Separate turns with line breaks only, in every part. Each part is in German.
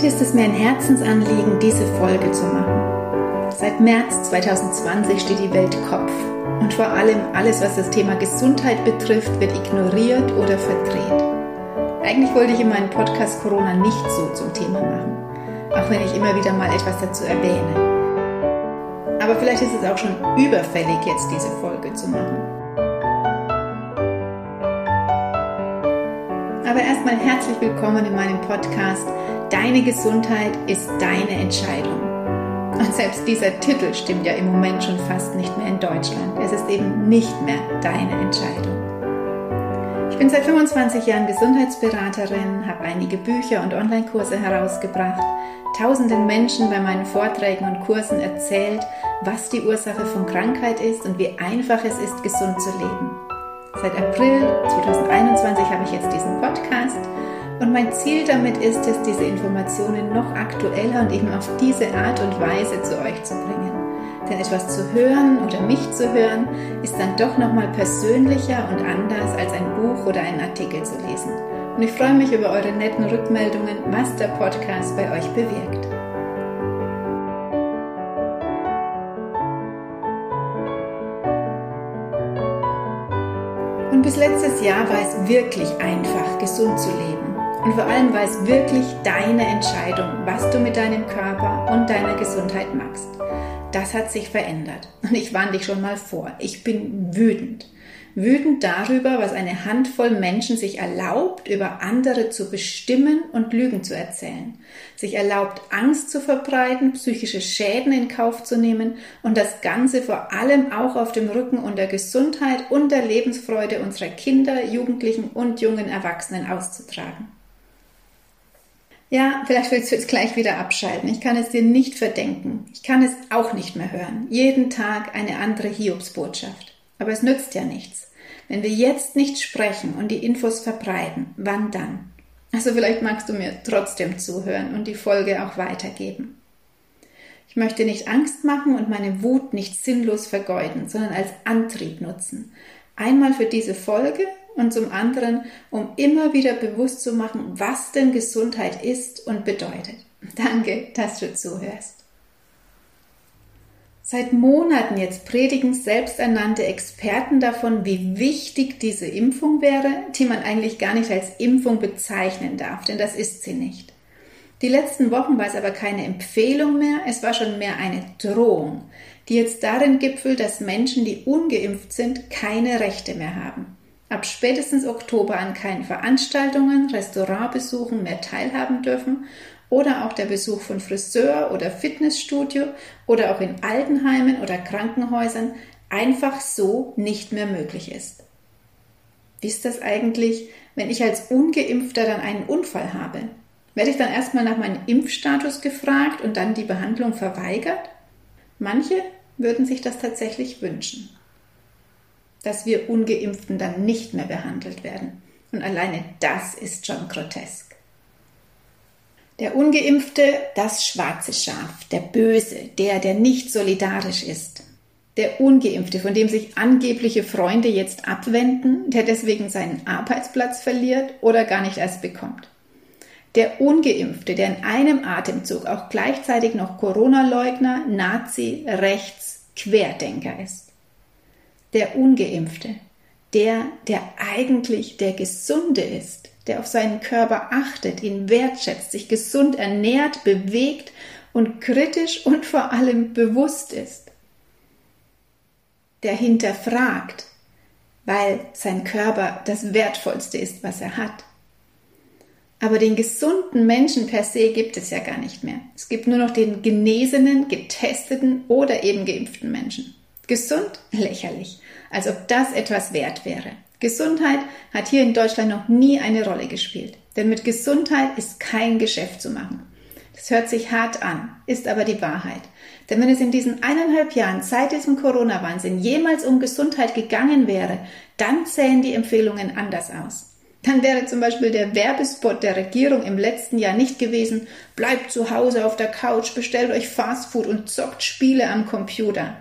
Heute ist es mir ein Herzensanliegen, diese Folge zu machen. Seit März 2020 steht die Welt Kopf und vor allem alles, was das Thema Gesundheit betrifft, wird ignoriert oder verdreht. Eigentlich wollte ich in meinem Podcast Corona nicht so zum Thema machen, auch wenn ich immer wieder mal etwas dazu erwähne. Aber vielleicht ist es auch schon überfällig, jetzt diese Folge zu machen. Aber erstmal herzlich willkommen in meinem Podcast. Deine Gesundheit ist deine Entscheidung. Und selbst dieser Titel stimmt ja im Moment schon fast nicht mehr in Deutschland. Es ist eben nicht mehr deine Entscheidung. Ich bin seit 25 Jahren Gesundheitsberaterin, habe einige Bücher und Online-Kurse herausgebracht, tausenden Menschen bei meinen Vorträgen und Kursen erzählt, was die Ursache von Krankheit ist und wie einfach es ist, gesund zu leben. Seit April 2021 habe ich jetzt diesen Podcast und mein Ziel damit ist es, diese Informationen noch aktueller und eben auf diese Art und Weise zu euch zu bringen. Denn etwas zu hören oder mich zu hören, ist dann doch nochmal persönlicher und anders als ein Buch oder einen Artikel zu lesen. Und ich freue mich über eure netten Rückmeldungen, was der Podcast bei euch bewirkt. Und bis letztes Jahr war es wirklich einfach, gesund zu leben. Und vor allem war es wirklich deine Entscheidung, was du mit deinem Körper und deiner Gesundheit machst. Das hat sich verändert. Und ich warne dich schon mal vor. Ich bin wütend wütend darüber, was eine Handvoll Menschen sich erlaubt, über andere zu bestimmen und Lügen zu erzählen, sich erlaubt, Angst zu verbreiten, psychische Schäden in Kauf zu nehmen und das Ganze vor allem auch auf dem Rücken und der Gesundheit und der Lebensfreude unserer Kinder, Jugendlichen und jungen Erwachsenen auszutragen. Ja, vielleicht willst du jetzt gleich wieder abschalten. Ich kann es dir nicht verdenken. Ich kann es auch nicht mehr hören. Jeden Tag eine andere Hiobsbotschaft. Aber es nützt ja nichts. Wenn wir jetzt nicht sprechen und die Infos verbreiten, wann dann? Also vielleicht magst du mir trotzdem zuhören und die Folge auch weitergeben. Ich möchte nicht Angst machen und meine Wut nicht sinnlos vergeuden, sondern als Antrieb nutzen. Einmal für diese Folge und zum anderen, um immer wieder bewusst zu machen, was denn Gesundheit ist und bedeutet. Danke, dass du zuhörst. Seit Monaten jetzt predigen selbsternannte Experten davon, wie wichtig diese Impfung wäre, die man eigentlich gar nicht als Impfung bezeichnen darf, denn das ist sie nicht. Die letzten Wochen war es aber keine Empfehlung mehr, es war schon mehr eine Drohung, die jetzt darin gipfelt, dass Menschen, die ungeimpft sind, keine Rechte mehr haben. Ab spätestens Oktober an keinen Veranstaltungen, Restaurantbesuchen mehr teilhaben dürfen oder auch der Besuch von Friseur oder Fitnessstudio oder auch in Altenheimen oder Krankenhäusern einfach so nicht mehr möglich ist. Wie ist das eigentlich, wenn ich als ungeimpfter dann einen Unfall habe? Werde ich dann erstmal nach meinem Impfstatus gefragt und dann die Behandlung verweigert? Manche würden sich das tatsächlich wünschen, dass wir ungeimpften dann nicht mehr behandelt werden. Und alleine das ist schon grotesk. Der ungeimpfte, das schwarze Schaf, der Böse, der, der nicht solidarisch ist. Der ungeimpfte, von dem sich angebliche Freunde jetzt abwenden, der deswegen seinen Arbeitsplatz verliert oder gar nicht erst bekommt. Der ungeimpfte, der in einem Atemzug auch gleichzeitig noch Corona-Leugner, Nazi, Rechts, Querdenker ist. Der ungeimpfte, der, der eigentlich der Gesunde ist, der auf seinen Körper achtet, ihn wertschätzt, sich gesund ernährt, bewegt und kritisch und vor allem bewusst ist. Der hinterfragt, weil sein Körper das Wertvollste ist, was er hat. Aber den gesunden Menschen per se gibt es ja gar nicht mehr. Es gibt nur noch den genesenen, getesteten oder eben geimpften Menschen. Gesund? Lächerlich. Als ob das etwas wert wäre. Gesundheit hat hier in Deutschland noch nie eine Rolle gespielt. Denn mit Gesundheit ist kein Geschäft zu machen. Das hört sich hart an, ist aber die Wahrheit. Denn wenn es in diesen eineinhalb Jahren seit diesem Corona-Wahnsinn jemals um Gesundheit gegangen wäre, dann sähen die Empfehlungen anders aus. Dann wäre zum Beispiel der Werbespot der Regierung im letzten Jahr nicht gewesen, bleibt zu Hause auf der Couch, bestellt euch Fastfood und zockt Spiele am Computer.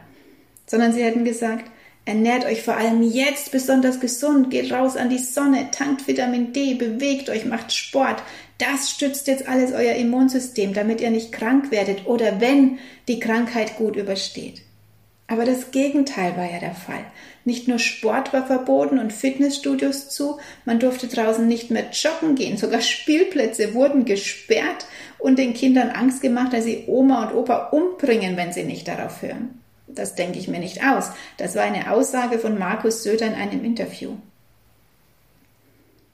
Sondern sie hätten gesagt, Ernährt euch vor allem jetzt besonders gesund, geht raus an die Sonne, tankt Vitamin D, bewegt euch, macht Sport, das stützt jetzt alles euer Immunsystem, damit ihr nicht krank werdet oder wenn die Krankheit gut übersteht. Aber das Gegenteil war ja der Fall. Nicht nur Sport war verboten und Fitnessstudios zu, man durfte draußen nicht mehr joggen gehen, sogar Spielplätze wurden gesperrt und den Kindern Angst gemacht, dass sie Oma und Opa umbringen, wenn sie nicht darauf hören. Das denke ich mir nicht aus. Das war eine Aussage von Markus Söder in einem Interview.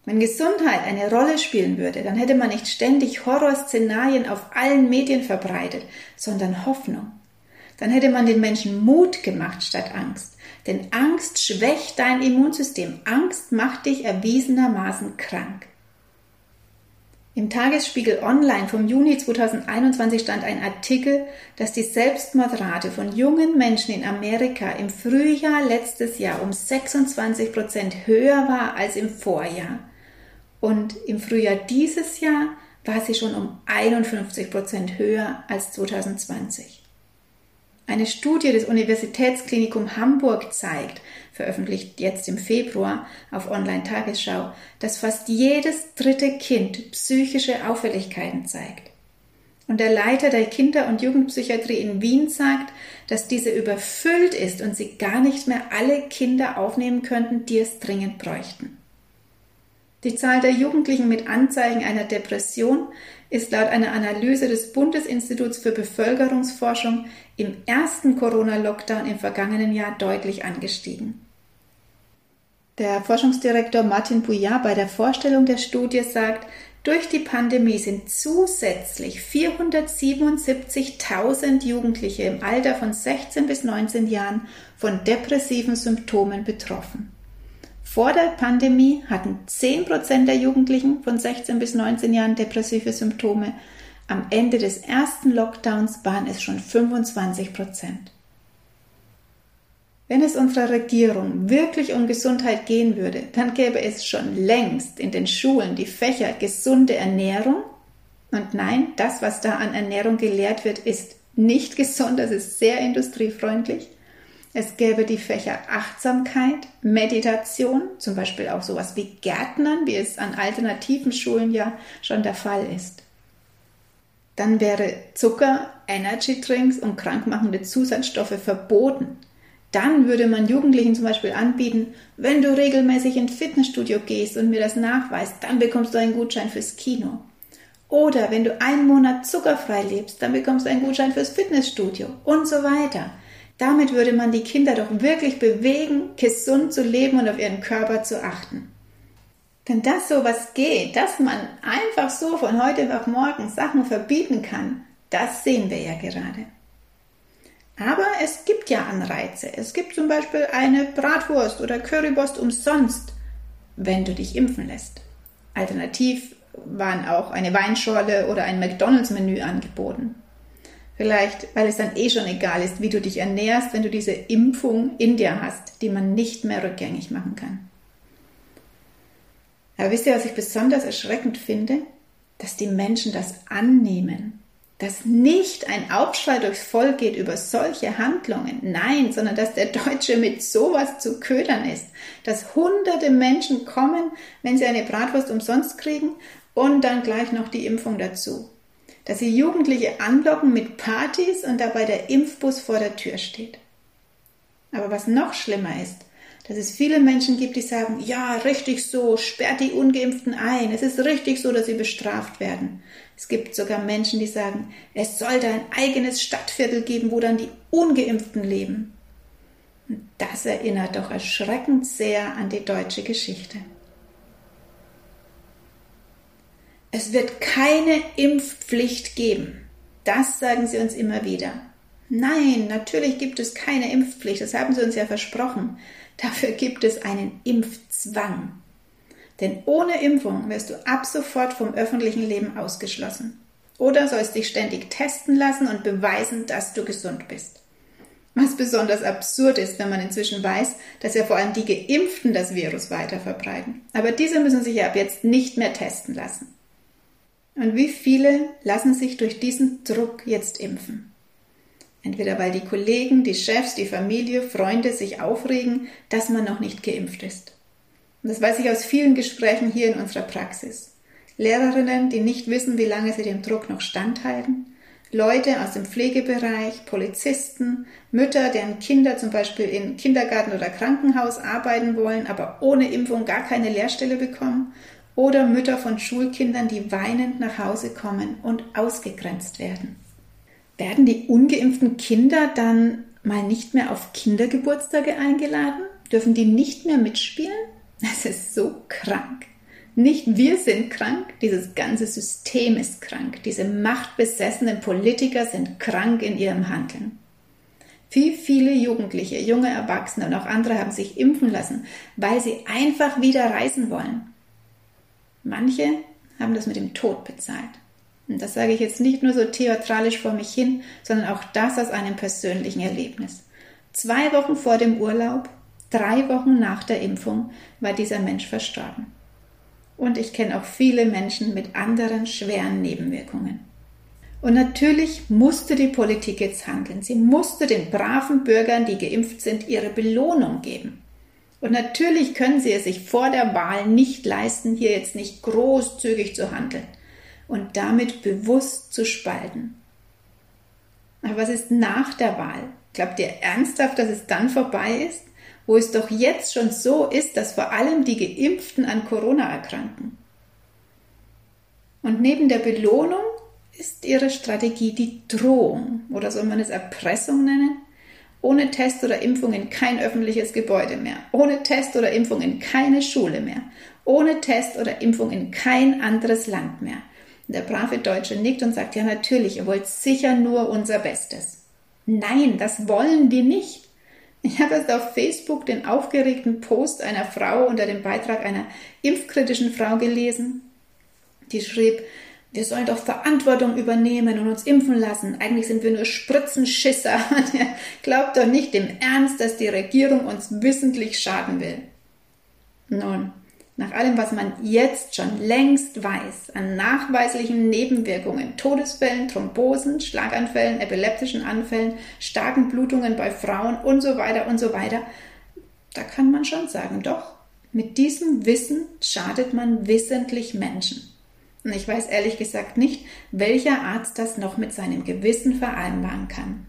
Wenn Gesundheit eine Rolle spielen würde, dann hätte man nicht ständig Horrorszenarien auf allen Medien verbreitet, sondern Hoffnung. Dann hätte man den Menschen Mut gemacht statt Angst. Denn Angst schwächt dein Immunsystem. Angst macht dich erwiesenermaßen krank. Im Tagesspiegel Online vom Juni 2021 stand ein Artikel, dass die Selbstmordrate von jungen Menschen in Amerika im Frühjahr letztes Jahr um 26 Prozent höher war als im Vorjahr. Und im Frühjahr dieses Jahr war sie schon um 51 Prozent höher als 2020. Eine Studie des Universitätsklinikum Hamburg zeigt, veröffentlicht jetzt im Februar auf Online-Tagesschau, dass fast jedes dritte Kind psychische Auffälligkeiten zeigt. Und der Leiter der Kinder- und Jugendpsychiatrie in Wien sagt, dass diese überfüllt ist und sie gar nicht mehr alle Kinder aufnehmen könnten, die es dringend bräuchten. Die Zahl der Jugendlichen mit Anzeichen einer Depression ist laut einer Analyse des Bundesinstituts für Bevölkerungsforschung im ersten Corona-Lockdown im vergangenen Jahr deutlich angestiegen. Der Forschungsdirektor Martin Bouillard bei der Vorstellung der Studie sagt, durch die Pandemie sind zusätzlich 477.000 Jugendliche im Alter von 16 bis 19 Jahren von depressiven Symptomen betroffen. Vor der Pandemie hatten 10% der Jugendlichen von 16 bis 19 Jahren depressive Symptome. Am Ende des ersten Lockdowns waren es schon 25 Wenn es unserer Regierung wirklich um Gesundheit gehen würde, dann gäbe es schon längst in den Schulen die Fächer gesunde Ernährung. Und nein, das, was da an Ernährung gelehrt wird, ist nicht gesund, das ist sehr industriefreundlich. Es gäbe die Fächer Achtsamkeit, Meditation, zum Beispiel auch sowas wie Gärtnern, wie es an alternativen Schulen ja schon der Fall ist. Dann wäre Zucker, Energy Drinks und krankmachende Zusatzstoffe verboten. Dann würde man Jugendlichen zum Beispiel anbieten, wenn du regelmäßig ins Fitnessstudio gehst und mir das nachweist, dann bekommst du einen Gutschein fürs Kino. Oder wenn du einen Monat zuckerfrei lebst, dann bekommst du einen Gutschein fürs Fitnessstudio und so weiter. Damit würde man die Kinder doch wirklich bewegen, gesund zu leben und auf ihren Körper zu achten. Denn dass sowas geht, dass man einfach so von heute auf morgen Sachen verbieten kann, das sehen wir ja gerade. Aber es gibt ja Anreize. Es gibt zum Beispiel eine Bratwurst oder Currywurst umsonst, wenn du dich impfen lässt. Alternativ waren auch eine Weinschorle oder ein McDonalds-Menü angeboten. Vielleicht, weil es dann eh schon egal ist, wie du dich ernährst, wenn du diese Impfung in dir hast, die man nicht mehr rückgängig machen kann. Aber wisst ihr, was ich besonders erschreckend finde? Dass die Menschen das annehmen. Dass nicht ein Aufschrei durchs Volk geht über solche Handlungen. Nein, sondern dass der Deutsche mit sowas zu ködern ist. Dass hunderte Menschen kommen, wenn sie eine Bratwurst umsonst kriegen und dann gleich noch die Impfung dazu dass sie Jugendliche anlocken mit Partys und dabei der Impfbus vor der Tür steht. Aber was noch schlimmer ist, dass es viele Menschen gibt, die sagen, ja, richtig so, sperrt die ungeimpften ein, es ist richtig so, dass sie bestraft werden. Es gibt sogar Menschen, die sagen, es sollte ein eigenes Stadtviertel geben, wo dann die ungeimpften leben. Und das erinnert doch erschreckend sehr an die deutsche Geschichte. Es wird keine Impfpflicht geben. Das sagen sie uns immer wieder. Nein, natürlich gibt es keine Impfpflicht, das haben sie uns ja versprochen. Dafür gibt es einen Impfzwang. Denn ohne Impfung wirst du ab sofort vom öffentlichen Leben ausgeschlossen. Oder sollst dich ständig testen lassen und beweisen, dass du gesund bist. Was besonders absurd ist, wenn man inzwischen weiß, dass ja vor allem die Geimpften das Virus weiter verbreiten. Aber diese müssen sich ja ab jetzt nicht mehr testen lassen. Und wie viele lassen sich durch diesen Druck jetzt impfen? Entweder weil die Kollegen, die Chefs, die Familie, Freunde sich aufregen, dass man noch nicht geimpft ist. Und das weiß ich aus vielen Gesprächen hier in unserer Praxis. Lehrerinnen, die nicht wissen, wie lange sie dem Druck noch standhalten, Leute aus dem Pflegebereich, Polizisten, Mütter, deren Kinder zum Beispiel in Kindergarten oder Krankenhaus arbeiten wollen, aber ohne Impfung gar keine Lehrstelle bekommen, oder Mütter von Schulkindern, die weinend nach Hause kommen und ausgegrenzt werden. Werden die ungeimpften Kinder dann mal nicht mehr auf Kindergeburtstage eingeladen? Dürfen die nicht mehr mitspielen? Das ist so krank. Nicht wir sind krank, dieses ganze System ist krank. Diese machtbesessenen Politiker sind krank in ihrem Handeln. Wie viele Jugendliche, junge Erwachsene und auch andere haben sich impfen lassen, weil sie einfach wieder reisen wollen. Manche haben das mit dem Tod bezahlt. Und das sage ich jetzt nicht nur so theatralisch vor mich hin, sondern auch das aus einem persönlichen Erlebnis. Zwei Wochen vor dem Urlaub, drei Wochen nach der Impfung war dieser Mensch verstorben. Und ich kenne auch viele Menschen mit anderen schweren Nebenwirkungen. Und natürlich musste die Politik jetzt handeln. Sie musste den braven Bürgern, die geimpft sind, ihre Belohnung geben. Und natürlich können sie es sich vor der Wahl nicht leisten, hier jetzt nicht großzügig zu handeln und damit bewusst zu spalten. Aber was ist nach der Wahl? Glaubt ihr ernsthaft, dass es dann vorbei ist? Wo es doch jetzt schon so ist, dass vor allem die Geimpften an Corona erkranken. Und neben der Belohnung ist ihre Strategie die Drohung oder soll man es Erpressung nennen? Ohne Test oder Impfung in kein öffentliches Gebäude mehr. Ohne Test oder Impfung in keine Schule mehr. Ohne Test oder Impfung in kein anderes Land mehr. Der brave Deutsche nickt und sagt, ja natürlich, ihr wollt sicher nur unser Bestes. Nein, das wollen die nicht. Ich habe erst auf Facebook den aufgeregten Post einer Frau unter dem Beitrag einer impfkritischen Frau gelesen. Die schrieb, wir sollen doch Verantwortung übernehmen und uns impfen lassen. Eigentlich sind wir nur Spritzenschisser. Glaubt doch nicht im Ernst, dass die Regierung uns wissentlich schaden will. Nun, nach allem, was man jetzt schon längst weiß an nachweislichen Nebenwirkungen, Todesfällen, Thrombosen, Schlaganfällen, epileptischen Anfällen, starken Blutungen bei Frauen und so weiter und so weiter, da kann man schon sagen, doch, mit diesem Wissen schadet man wissentlich Menschen. Und ich weiß ehrlich gesagt nicht, welcher Arzt das noch mit seinem Gewissen vereinbaren kann.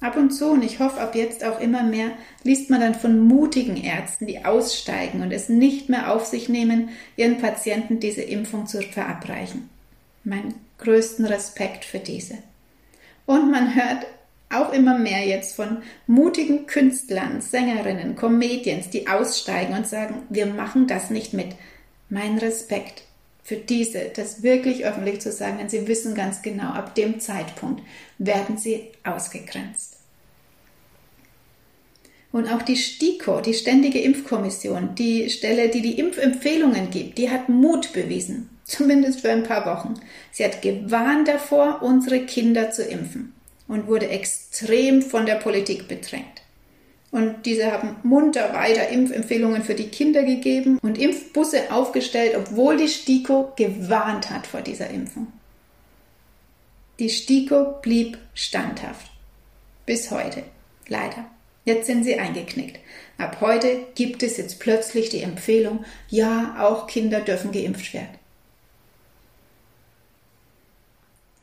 Ab und zu, und ich hoffe ab jetzt auch immer mehr, liest man dann von mutigen Ärzten, die aussteigen und es nicht mehr auf sich nehmen, ihren Patienten diese Impfung zu verabreichen. Mein größten Respekt für diese. Und man hört auch immer mehr jetzt von mutigen Künstlern, Sängerinnen, Comedians, die aussteigen und sagen, wir machen das nicht mit. Mein Respekt für diese, das wirklich öffentlich zu sagen, denn sie wissen ganz genau, ab dem Zeitpunkt werden sie ausgegrenzt. Und auch die STIKO, die Ständige Impfkommission, die Stelle, die die Impfempfehlungen gibt, die hat Mut bewiesen, zumindest für ein paar Wochen. Sie hat gewarnt davor, unsere Kinder zu impfen und wurde extrem von der Politik bedrängt. Und diese haben munter weiter Impfempfehlungen für die Kinder gegeben und Impfbusse aufgestellt, obwohl die STIKO gewarnt hat vor dieser Impfung. Die STIKO blieb standhaft. Bis heute. Leider. Jetzt sind sie eingeknickt. Ab heute gibt es jetzt plötzlich die Empfehlung, ja, auch Kinder dürfen geimpft werden.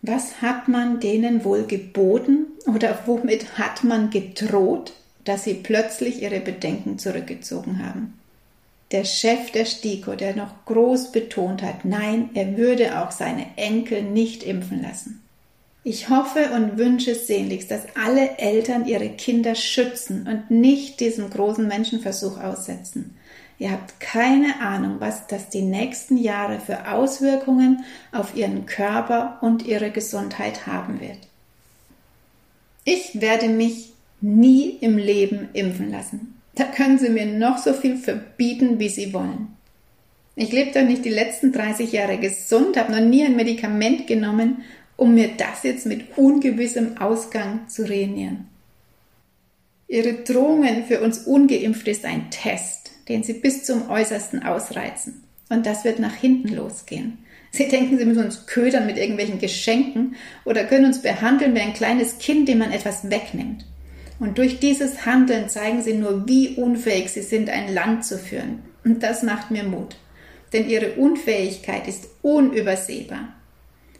Was hat man denen wohl geboten oder womit hat man gedroht? dass sie plötzlich ihre Bedenken zurückgezogen haben. Der Chef der STIKO, der noch groß betont hat, nein, er würde auch seine Enkel nicht impfen lassen. Ich hoffe und wünsche sehnlichst, dass alle Eltern ihre Kinder schützen und nicht diesem großen Menschenversuch aussetzen. Ihr habt keine Ahnung, was das die nächsten Jahre für Auswirkungen auf ihren Körper und ihre Gesundheit haben wird. Ich werde mich nie im Leben impfen lassen. Da können Sie mir noch so viel verbieten, wie Sie wollen. Ich lebe doch nicht die letzten 30 Jahre gesund, habe noch nie ein Medikament genommen, um mir das jetzt mit ungewissem Ausgang zu ruinieren. Ihre Drohungen für uns Ungeimpfte ist ein Test, den Sie bis zum Äußersten ausreizen. Und das wird nach hinten losgehen. Sie denken, Sie müssen uns ködern mit irgendwelchen Geschenken oder können uns behandeln wie ein kleines Kind, dem man etwas wegnimmt. Und durch dieses Handeln zeigen sie nur, wie unfähig sie sind, ein Land zu führen. Und das macht mir Mut. denn ihre Unfähigkeit ist unübersehbar.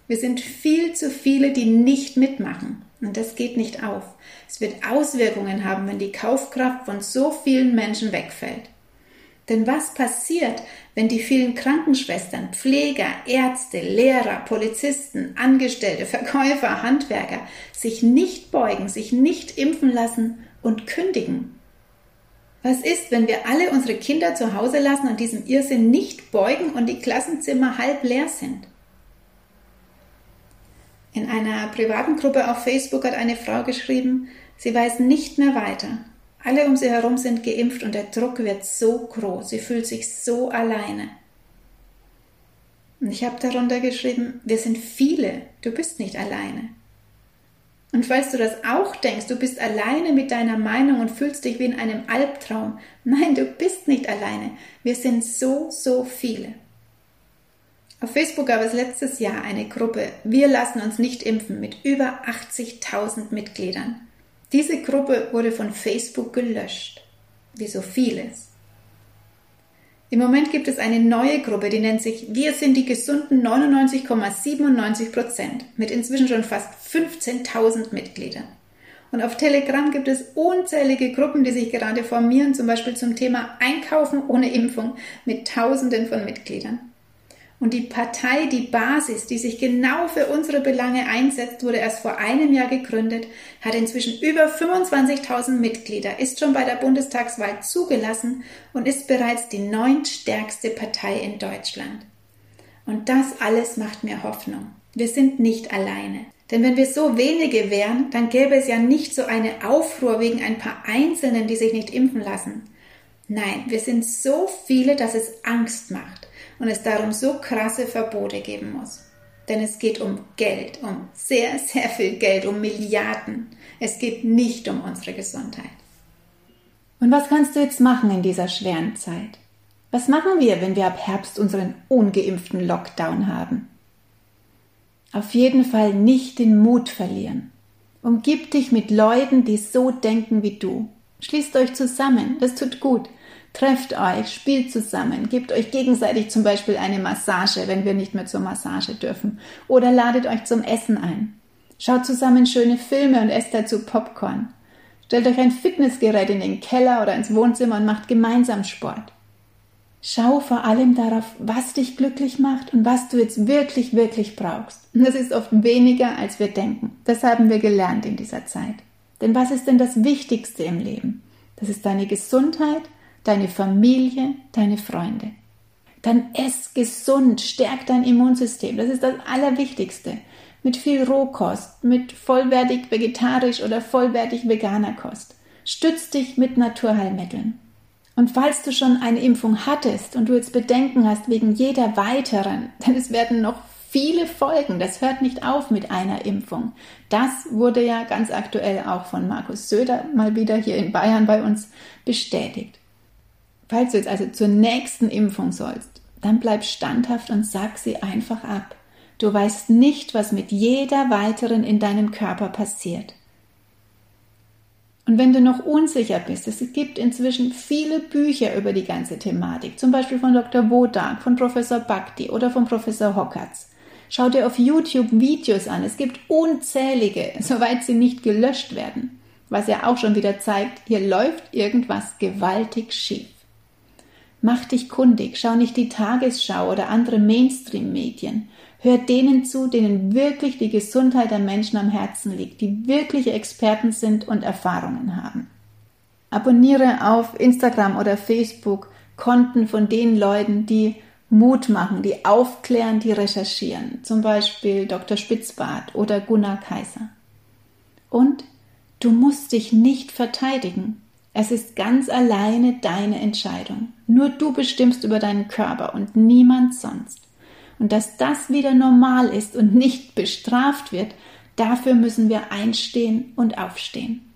Wir sind viel zu viele, die nicht mitmachen. Und das geht nicht auf. Es wird Auswirkungen haben, wenn die Kaufkraft von so vielen Menschen wegfällt. Denn was passiert, wenn die vielen Krankenschwestern, Pfleger, Ärzte, Lehrer, Polizisten, Angestellte, Verkäufer, Handwerker sich nicht beugen, sich nicht impfen lassen und kündigen? Was ist, wenn wir alle unsere Kinder zu Hause lassen und diesem Irrsinn nicht beugen und die Klassenzimmer halb leer sind? In einer privaten Gruppe auf Facebook hat eine Frau geschrieben, sie weiß nicht mehr weiter. Alle um sie herum sind geimpft und der Druck wird so groß. Sie fühlt sich so alleine. Und ich habe darunter geschrieben, wir sind viele, du bist nicht alleine. Und falls du das auch denkst, du bist alleine mit deiner Meinung und fühlst dich wie in einem Albtraum, nein, du bist nicht alleine. Wir sind so, so viele. Auf Facebook gab es letztes Jahr eine Gruppe Wir lassen uns nicht impfen mit über 80.000 Mitgliedern. Diese Gruppe wurde von Facebook gelöscht, wie so vieles. Im Moment gibt es eine neue Gruppe, die nennt sich Wir sind die gesunden 99,97 Prozent mit inzwischen schon fast 15.000 Mitgliedern. Und auf Telegram gibt es unzählige Gruppen, die sich gerade formieren, zum Beispiel zum Thema Einkaufen ohne Impfung mit Tausenden von Mitgliedern. Und die Partei, die Basis, die sich genau für unsere Belange einsetzt, wurde erst vor einem Jahr gegründet, hat inzwischen über 25.000 Mitglieder, ist schon bei der Bundestagswahl zugelassen und ist bereits die neuntstärkste Partei in Deutschland. Und das alles macht mir Hoffnung. Wir sind nicht alleine. Denn wenn wir so wenige wären, dann gäbe es ja nicht so eine Aufruhr wegen ein paar Einzelnen, die sich nicht impfen lassen. Nein, wir sind so viele, dass es Angst macht und es darum so krasse Verbote geben muss. Denn es geht um Geld, um sehr, sehr viel Geld, um Milliarden. Es geht nicht um unsere Gesundheit.
Und was kannst du jetzt machen in dieser schweren Zeit? Was machen wir, wenn wir ab Herbst unseren ungeimpften Lockdown haben? Auf jeden Fall nicht den Mut verlieren. Umgib dich mit Leuten, die so denken wie du. Schließt euch zusammen, das tut gut. Trefft euch, spielt zusammen, gebt euch gegenseitig zum Beispiel eine Massage, wenn wir nicht mehr zur Massage dürfen. Oder ladet euch zum Essen ein. Schaut zusammen schöne Filme und esst dazu Popcorn. Stellt euch ein Fitnessgerät in den Keller oder ins Wohnzimmer und macht gemeinsam Sport. Schau vor allem darauf, was dich glücklich macht und was du jetzt wirklich, wirklich brauchst. Und das ist oft weniger, als wir denken. Das haben wir gelernt in dieser Zeit. Denn was ist denn das Wichtigste im Leben? Das ist deine Gesundheit deine Familie, deine Freunde. Dann ess gesund, stärk dein Immunsystem. Das ist das Allerwichtigste. Mit viel Rohkost, mit vollwertig vegetarisch oder vollwertig veganer Kost. Stütz dich mit Naturheilmitteln. Und falls du schon eine Impfung hattest und du jetzt Bedenken hast wegen jeder weiteren, denn es werden noch viele Folgen, das hört nicht auf mit einer Impfung. Das wurde ja ganz aktuell auch von Markus Söder mal wieder hier in Bayern bei uns bestätigt. Falls du jetzt also zur nächsten Impfung sollst, dann bleib standhaft und sag sie einfach ab. Du weißt nicht, was mit jeder weiteren in deinem Körper passiert. Und wenn du noch unsicher bist, es gibt inzwischen viele Bücher über die ganze Thematik, zum Beispiel von Dr. Wodak, von Professor Bhakti oder von Professor Hockertz. Schau dir auf YouTube Videos an. Es gibt unzählige, soweit sie nicht gelöscht werden. Was ja auch schon wieder zeigt, hier läuft irgendwas gewaltig schief. Mach dich kundig, schau nicht die Tagesschau oder andere Mainstream-Medien. Hör denen zu, denen wirklich die Gesundheit der Menschen am Herzen liegt, die wirkliche Experten sind und Erfahrungen haben. Abonniere auf Instagram oder Facebook Konten von den Leuten, die Mut machen, die aufklären, die recherchieren. Zum Beispiel Dr. Spitzbart oder Gunnar Kaiser. Und du musst dich nicht verteidigen. Es ist ganz alleine deine Entscheidung. Nur du bestimmst über deinen Körper und niemand sonst. Und dass das wieder normal ist und nicht bestraft wird, dafür müssen wir einstehen und aufstehen.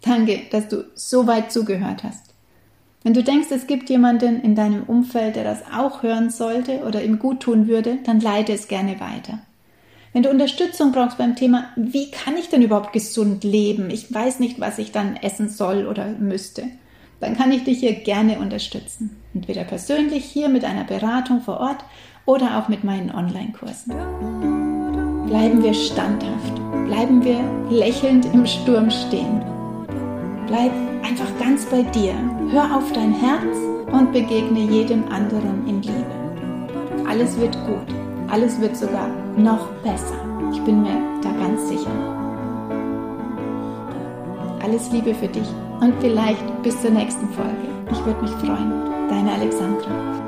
Danke, dass du so weit zugehört hast. Wenn du denkst, es gibt jemanden in deinem Umfeld, der das auch hören sollte oder ihm gut tun würde, dann leite es gerne weiter. Wenn du Unterstützung brauchst beim Thema, wie kann ich denn überhaupt gesund leben? Ich weiß nicht, was ich dann essen soll oder müsste. dann kann ich dich hier gerne unterstützen. Entweder persönlich hier mit einer Beratung vor Ort oder auch mit meinen Online-Kursen. Bleiben wir standhaft, bleiben wir lächelnd im Sturm stehen. Bleib einfach ganz bei dir, hör auf dein Herz und begegne jedem anderen in Liebe. Alles wird gut, alles wird sogar noch besser. Ich bin mir da ganz sicher. Alles Liebe für dich und vielleicht bis zur nächsten Folge. Ich würde mich freuen. Deine Alexandra.